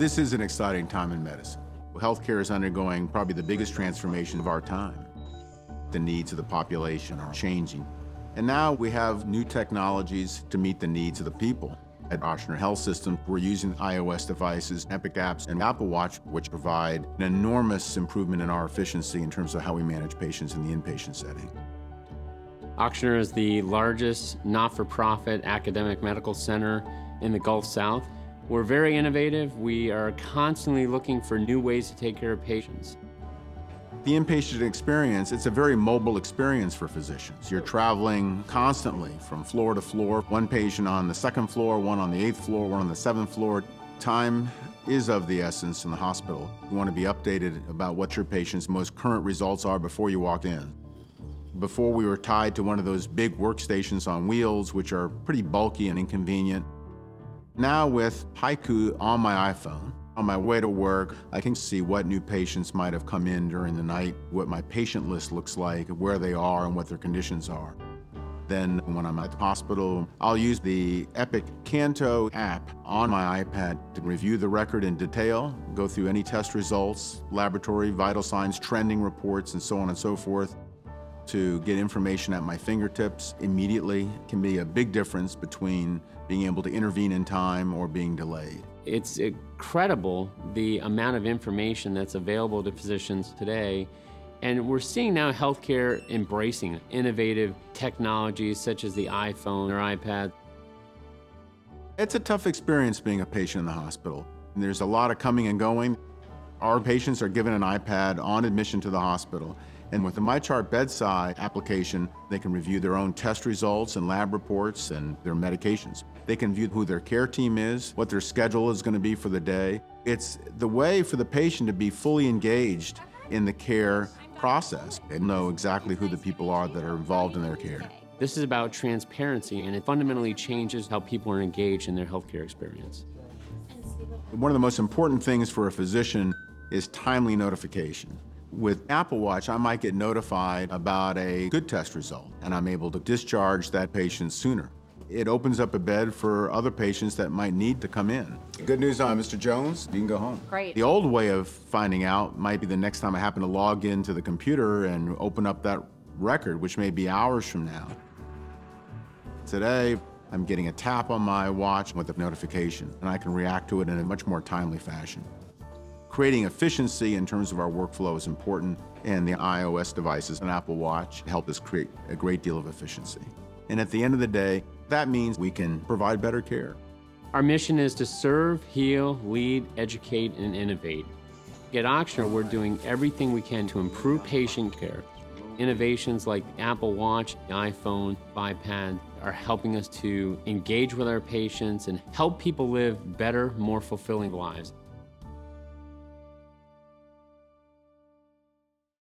This is an exciting time in medicine. Healthcare is undergoing probably the biggest transformation of our time. The needs of the population are changing. And now we have new technologies to meet the needs of the people. At Ochsner Health System, we're using iOS devices, Epic apps, and Apple Watch, which provide an enormous improvement in our efficiency in terms of how we manage patients in the inpatient setting. Ochsner is the largest not-for-profit academic medical center in the Gulf South. We're very innovative. We are constantly looking for new ways to take care of patients. The inpatient experience, it's a very mobile experience for physicians. You're traveling constantly from floor to floor, one patient on the second floor, one on the eighth floor, one on the seventh floor. Time is of the essence in the hospital. You want to be updated about what your patient's most current results are before you walk in. Before we were tied to one of those big workstations on wheels, which are pretty bulky and inconvenient. Now with Haiku on my iPhone, on my way to work, I can see what new patients might have come in during the night, what my patient list looks like, where they are, and what their conditions are. Then, when I'm at the hospital, I'll use the Epic Canto app on my iPad to review the record in detail, go through any test results, laboratory, vital signs, trending reports, and so on and so forth. To get information at my fingertips immediately can be a big difference between being able to intervene in time or being delayed. It's incredible the amount of information that's available to physicians today. And we're seeing now healthcare embracing innovative technologies such as the iPhone or iPad. It's a tough experience being a patient in the hospital. And There's a lot of coming and going. Our patients are given an iPad on admission to the hospital. And with the MyChart bedside application, they can review their own test results and lab reports and their medications. They can view who their care team is, what their schedule is going to be for the day. It's the way for the patient to be fully engaged in the care process and know exactly who the people are that are involved in their care. This is about transparency, and it fundamentally changes how people are engaged in their healthcare experience. One of the most important things for a physician is timely notification. With Apple Watch, I might get notified about a good test result, and I'm able to discharge that patient sooner. It opens up a bed for other patients that might need to come in. Good news uh, on Mr. Jones, you can go home. Great. The old way of finding out might be the next time I happen to log into the computer and open up that record, which may be hours from now. Today, I'm getting a tap on my watch with a notification, and I can react to it in a much more timely fashion. Creating efficiency in terms of our workflow is important, and the iOS devices and Apple Watch help us create a great deal of efficiency. And at the end of the day, that means we can provide better care. Our mission is to serve, heal, lead, educate, and innovate. At Ochsner, we're doing everything we can to improve patient care. Innovations like Apple Watch, iPhone, iPad are helping us to engage with our patients and help people live better, more fulfilling lives.